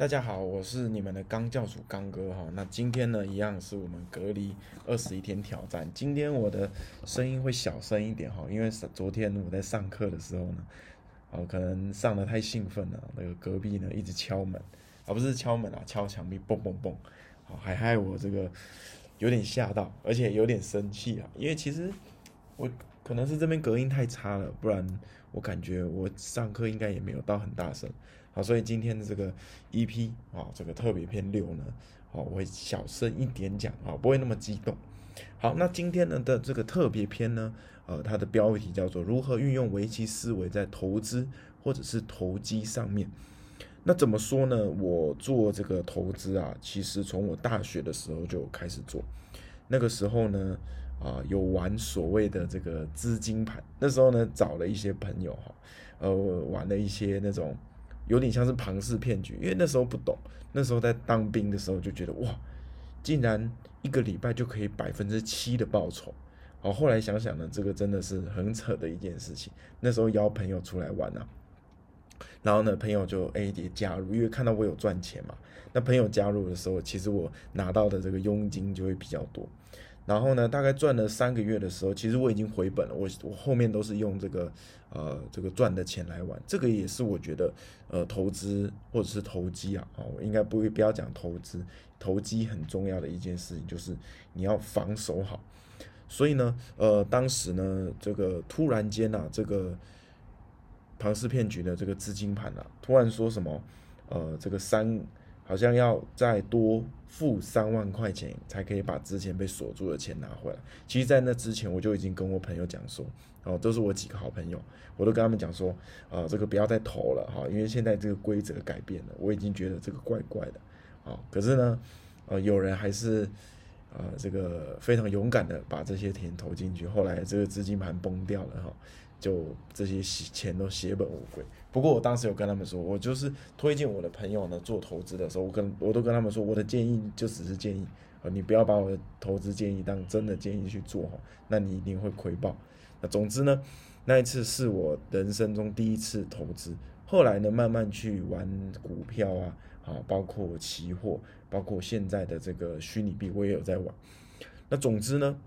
大家好，我是你们的刚教主刚哥哈。那今天呢，一样是我们隔离二十一天挑战。今天我的声音会小声一点哈，因为昨天我在上课的时候呢，哦，可能上的太兴奋了，那个隔壁呢一直敲门，而不是敲门啊，敲墙壁，嘣嘣嘣，好，还害我这个有点吓到，而且有点生气啊，因为其实我可能是这边隔音太差了，不然我感觉我上课应该也没有到很大声。好，所以今天的这个 EP 啊，这个特别篇六呢，好，我会小声一点讲啊，不会那么激动。好，那今天呢的这个特别篇呢，呃，它的标题叫做如何运用围棋思维在投资或者是投机上面。那怎么说呢？我做这个投资啊，其实从我大学的时候就开始做，那个时候呢，啊，有玩所谓的这个资金盘，那时候呢找了一些朋友哈，呃，玩了一些那种。有点像是庞氏骗局，因为那时候不懂，那时候在当兵的时候就觉得哇，竟然一个礼拜就可以百分之七的报酬，好，后来想想呢，这个真的是很扯的一件事情。那时候邀朋友出来玩啊，然后呢，朋友就 A 也加入，因为看到我有赚钱嘛，那朋友加入的时候，其实我拿到的这个佣金就会比较多。然后呢，大概赚了三个月的时候，其实我已经回本了。我我后面都是用这个呃这个赚的钱来玩，这个也是我觉得呃投资或者是投机啊，哦，应该不会不要讲投资，投机很重要的一件事情就是你要防守好。所以呢，呃，当时呢，这个突然间啊，这个庞氏骗局的这个资金盘啊，突然说什么，呃，这个三。好像要再多付三万块钱才可以把之前被锁住的钱拿回来。其实，在那之前，我就已经跟我朋友讲说，哦，都是我几个好朋友，我都跟他们讲说，呃，这个不要再投了哈，因为现在这个规则改变了，我已经觉得这个怪怪的，啊，可是呢，呃，有人还是，呃，这个非常勇敢的把这些钱投进去，后来这个资金盘崩掉了哈。就这些钱都血本无归。不过我当时有跟他们说，我就是推荐我的朋友呢做投资的时候，我跟我都跟他们说，我的建议就只是建议啊，你不要把我的投资建议当真的建议去做哈，那你一定会亏爆。那总之呢，那一次是我人生中第一次投资，后来呢慢慢去玩股票啊，啊，包括期货，包括现在的这个虚拟币，我也有在玩。那总之呢。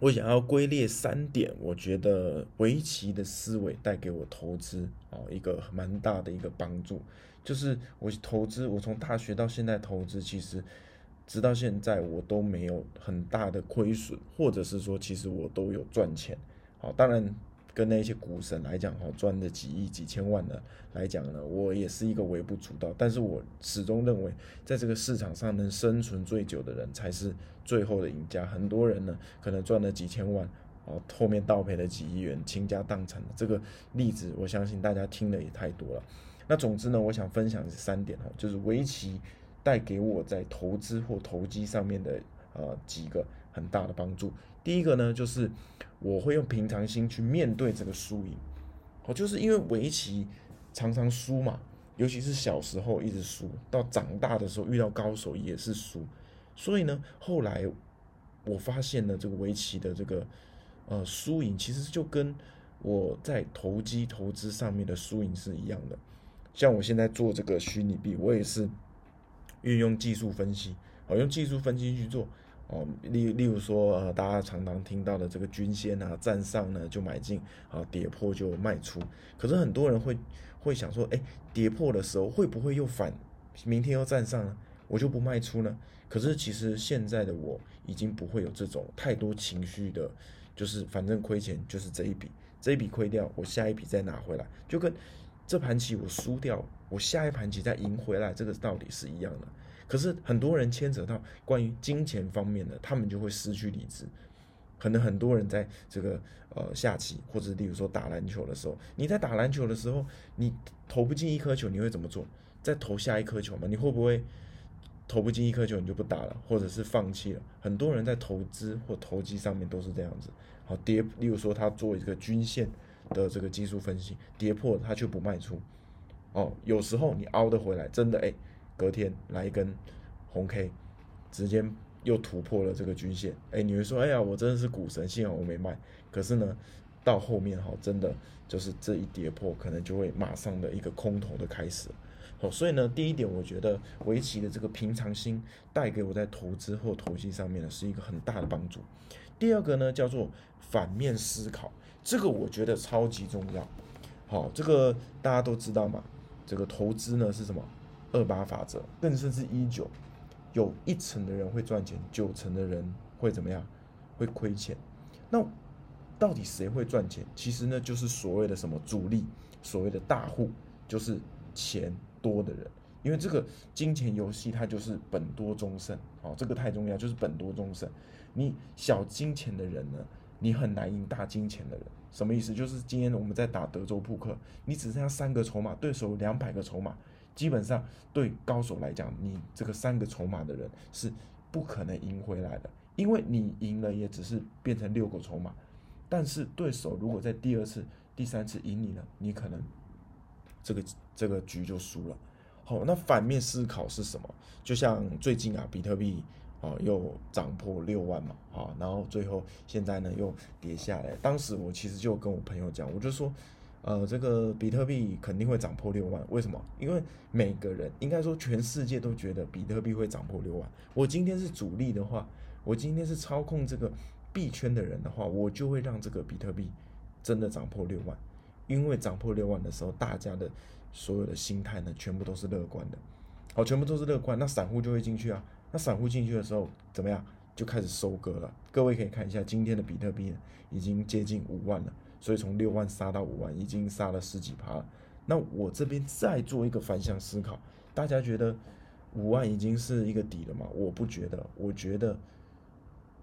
我想要归列三点，我觉得围棋的思维带给我投资啊一个蛮大的一个帮助，就是我投资，我从大学到现在投资，其实直到现在我都没有很大的亏损，或者是说其实我都有赚钱。好，当然。跟那些股神来讲，哈，赚的几亿、几千万的来讲呢，我也是一个微不足道。但是我始终认为，在这个市场上能生存最久的人才是最后的赢家。很多人呢，可能赚了几千万，哦，后面倒赔了几亿元，倾家荡产的这个例子，我相信大家听的也太多了。那总之呢，我想分享三点哈，就是围棋带给我在投资或投机上面的呃几个很大的帮助。第一个呢，就是我会用平常心去面对这个输赢，哦，就是因为围棋常常输嘛，尤其是小时候一直输，到长大的时候遇到高手也是输，所以呢，后来我发现了这个围棋的这个呃输赢，其实就跟我在投机投资上面的输赢是一样的。像我现在做这个虚拟币，我也是运用技术分析，好，用技术分析去做。哦，例例如说，呃，大家常常听到的这个均线啊，站上呢就买进，啊，跌破就卖出。可是很多人会会想说，哎，跌破的时候会不会又反，明天又站上呢，我就不卖出呢？可是其实现在的我已经不会有这种太多情绪的，就是反正亏钱就是这一笔，这一笔亏掉，我下一笔再拿回来，就跟这盘棋我输掉，我下一盘棋再赢回来，这个道理是一样的。可是很多人牵扯到关于金钱方面的，他们就会失去理智。可能很多人在这个呃下棋，或者例如说打篮球的时候，你在打篮球的时候，你投不进一颗球，你会怎么做？再投下一颗球吗？你会不会投不进一颗球你就不打了，或者是放弃了？很多人在投资或投机上面都是这样子。好跌，例如说他做一个均线的这个技术分析，跌破他却不卖出。哦，有时候你凹得回来，真的哎。隔天来一根红 K，直接又突破了这个均线。哎，你会说，哎呀，我真的是股神，幸好我没卖。可是呢，到后面哈，真的就是这一跌破，可能就会马上的一个空头的开始。哦，所以呢，第一点，我觉得围棋的这个平常心带给我在投资或投机上面呢是一个很大的帮助。第二个呢，叫做反面思考，这个我觉得超级重要。好，这个大家都知道嘛，这个投资呢是什么？二八法则，更甚至一九，有一成的人会赚钱，九成的人会怎么样？会亏钱。那到底谁会赚钱？其实呢，就是所谓的什么主力，所谓的大户，就是钱。多的人，因为这个金钱游戏它就是本多终胜，哦，这个太重要，就是本多终胜。你小金钱的人呢，你很难赢大金钱的人。什么意思？就是今天我们在打德州扑克，你只剩下三个筹码，对手两百个筹码，基本上对高手来讲，你这个三个筹码的人是不可能赢回来的，因为你赢了也只是变成六个筹码，但是对手如果在第二次、第三次赢你了，你可能。这个这个局就输了，好，那反面思考是什么？就像最近啊，比特币啊又涨破六万嘛，啊，然后最后现在呢又跌下来。当时我其实就跟我朋友讲，我就说，呃，这个比特币肯定会涨破六万，为什么？因为每个人应该说全世界都觉得比特币会涨破六万。我今天是主力的话，我今天是操控这个币圈的人的话，我就会让这个比特币真的涨破六万。因为涨破六万的时候，大家的所有的心态呢，全部都是乐观的，好，全部都是乐观，那散户就会进去啊。那散户进去的时候怎么样？就开始收割了。各位可以看一下今天的比特币已经接近五万了，所以从六万杀到五万，已经杀了十几趴。那我这边再做一个反向思考，大家觉得五万已经是一个底了吗？我不觉得，我觉得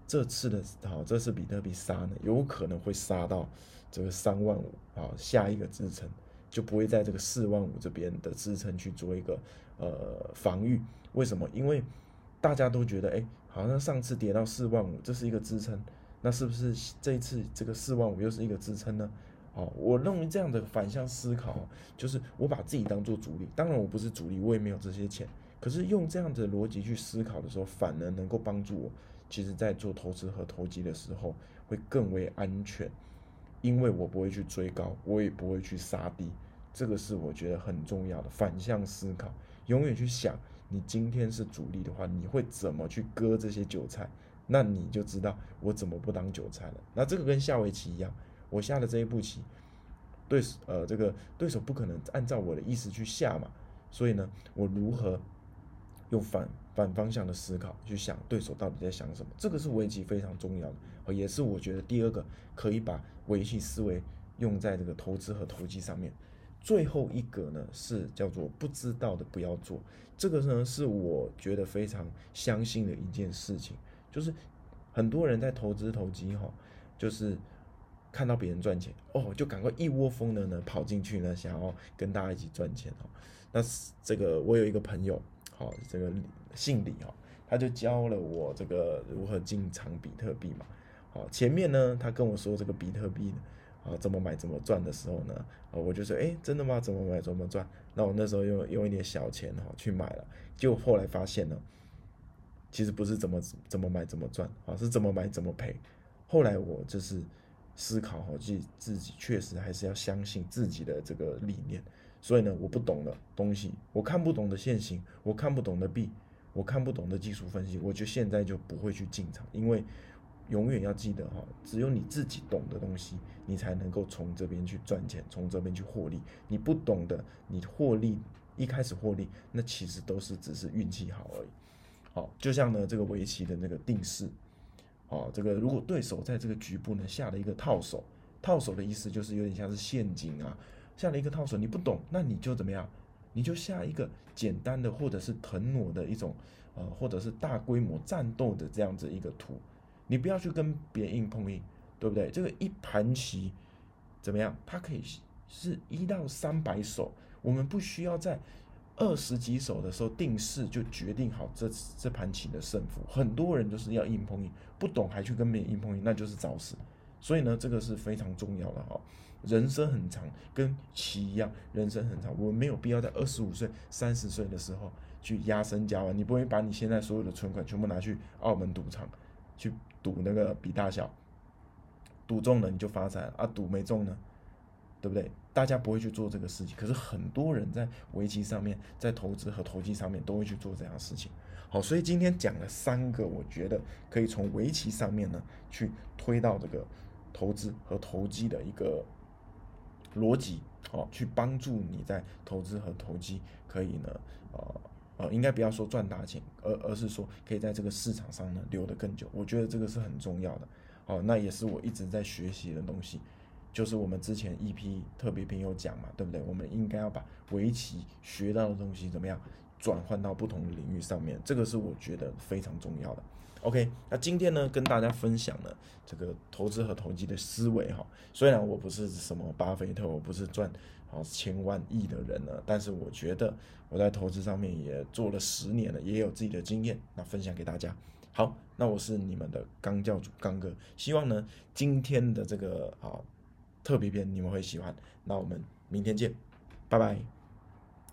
这次的好，这次比特币杀呢，有可能会杀到。这个三万五啊，下一个支撑就不会在这个四万五这边的支撑去做一个呃防御。为什么？因为大家都觉得，哎，好像上次跌到四万五，这是一个支撑，那是不是这一次这个四万五又是一个支撑呢？哦，我认为这样的反向思考，就是我把自己当做主力，当然我不是主力，我也没有这些钱，可是用这样的逻辑去思考的时候，反而能够帮助我，其实在做投资和投机的时候会更为安全。因为我不会去追高，我也不会去杀低，这个是我觉得很重要的反向思考。永远去想，你今天是主力的话，你会怎么去割这些韭菜？那你就知道我怎么不当韭菜了。那这个跟下围棋一样，我下的这一步棋，对呃这个对手不可能按照我的意思去下嘛，所以呢，我如何用反反方向的思考去想对手到底在想什么？这个是围棋非常重要的。也是我觉得第二个可以把围棋思维用在这个投资和投机上面。最后一个呢是叫做不知道的不要做。这个呢是我觉得非常相信的一件事情，就是很多人在投资投机哈，就是看到别人赚钱哦，就赶快一窝蜂的呢跑进去呢，想要跟大家一起赚钱哦。那这个我有一个朋友，好，这个姓李哈，他就教了我这个如何进场比特币嘛。好，前面呢，他跟我说这个比特币，啊，怎么买怎么赚的时候呢，啊，我就说，哎，真的吗？怎么买怎么赚？那我那时候用用一点小钱哈去买了，就后来发现呢，其实不是怎么怎么买怎么赚，啊，是怎么买怎么赔。后来我就是思考哈，自自己确实还是要相信自己的这个理念。所以呢，我不懂的东西，我看不懂的现行，我看不懂的币，我看不懂的技术分析，我就现在就不会去进场，因为。永远要记得哈，只有你自己懂的东西，你才能够从这边去赚钱，从这边去获利。你不懂的，你获利一开始获利，那其实都是只是运气好而已。好，就像呢这个围棋的那个定式，哦，这个如果对手在这个局部呢下了一个套手，套手的意思就是有点像是陷阱啊，下了一个套手，你不懂，那你就怎么样？你就下一个简单的或者是腾挪的一种，呃，或者是大规模战斗的这样子一个图。你不要去跟别人硬碰硬，对不对？这个一盘棋怎么样？它可以是一到三百手，我们不需要在二十几手的时候定势就决定好这这盘棋的胜负。很多人都是要硬碰硬，不懂还去跟别人硬碰硬，那就是找死。所以呢，这个是非常重要的哈。人生很长，跟棋一样，人生很长，我们没有必要在二十五岁、三十岁的时候去压身加完。你不会把你现在所有的存款全部拿去澳门赌场去。赌那个比大小，赌中了你就发财啊，赌没中呢，对不对？大家不会去做这个事情，可是很多人在围棋上面，在投资和投机上面都会去做这样的事情。好，所以今天讲了三个，我觉得可以从围棋上面呢去推到这个投资和投机的一个逻辑，好，去帮助你在投资和投机可以呢，呃呃，应该不要说赚大钱，而而是说可以在这个市场上呢留得更久。我觉得这个是很重要的。好，那也是我一直在学习的东西。就是我们之前 EP 特别篇有讲嘛，对不对？我们应该要把围棋学到的东西怎么样转换到不同的领域上面，这个是我觉得非常重要的。OK，那今天呢跟大家分享了这个投资和投机的思维哈。虽然我不是什么巴菲特，我不是赚好千万亿的人呢，但是我觉得我在投资上面也做了十年了，也有自己的经验，那分享给大家。好，那我是你们的刚教主刚哥，希望呢今天的这个啊。特别篇你们会喜欢，那我们明天见，拜拜。